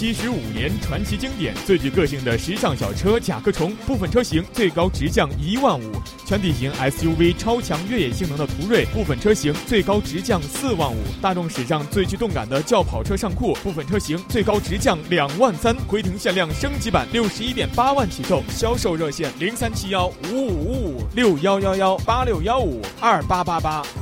七十五年传奇经典最具个性的时尚小车甲壳虫部分车型最高直降一万五全体型 suv 超强越野性能的途锐部分车型最高直降四万五大众史上最具动感的轿跑车尚酷部分车型最高直降两万三辉腾限量升级版六十一点八万起售销售热线零三七幺五五五五六幺幺幺八六幺五二八八八。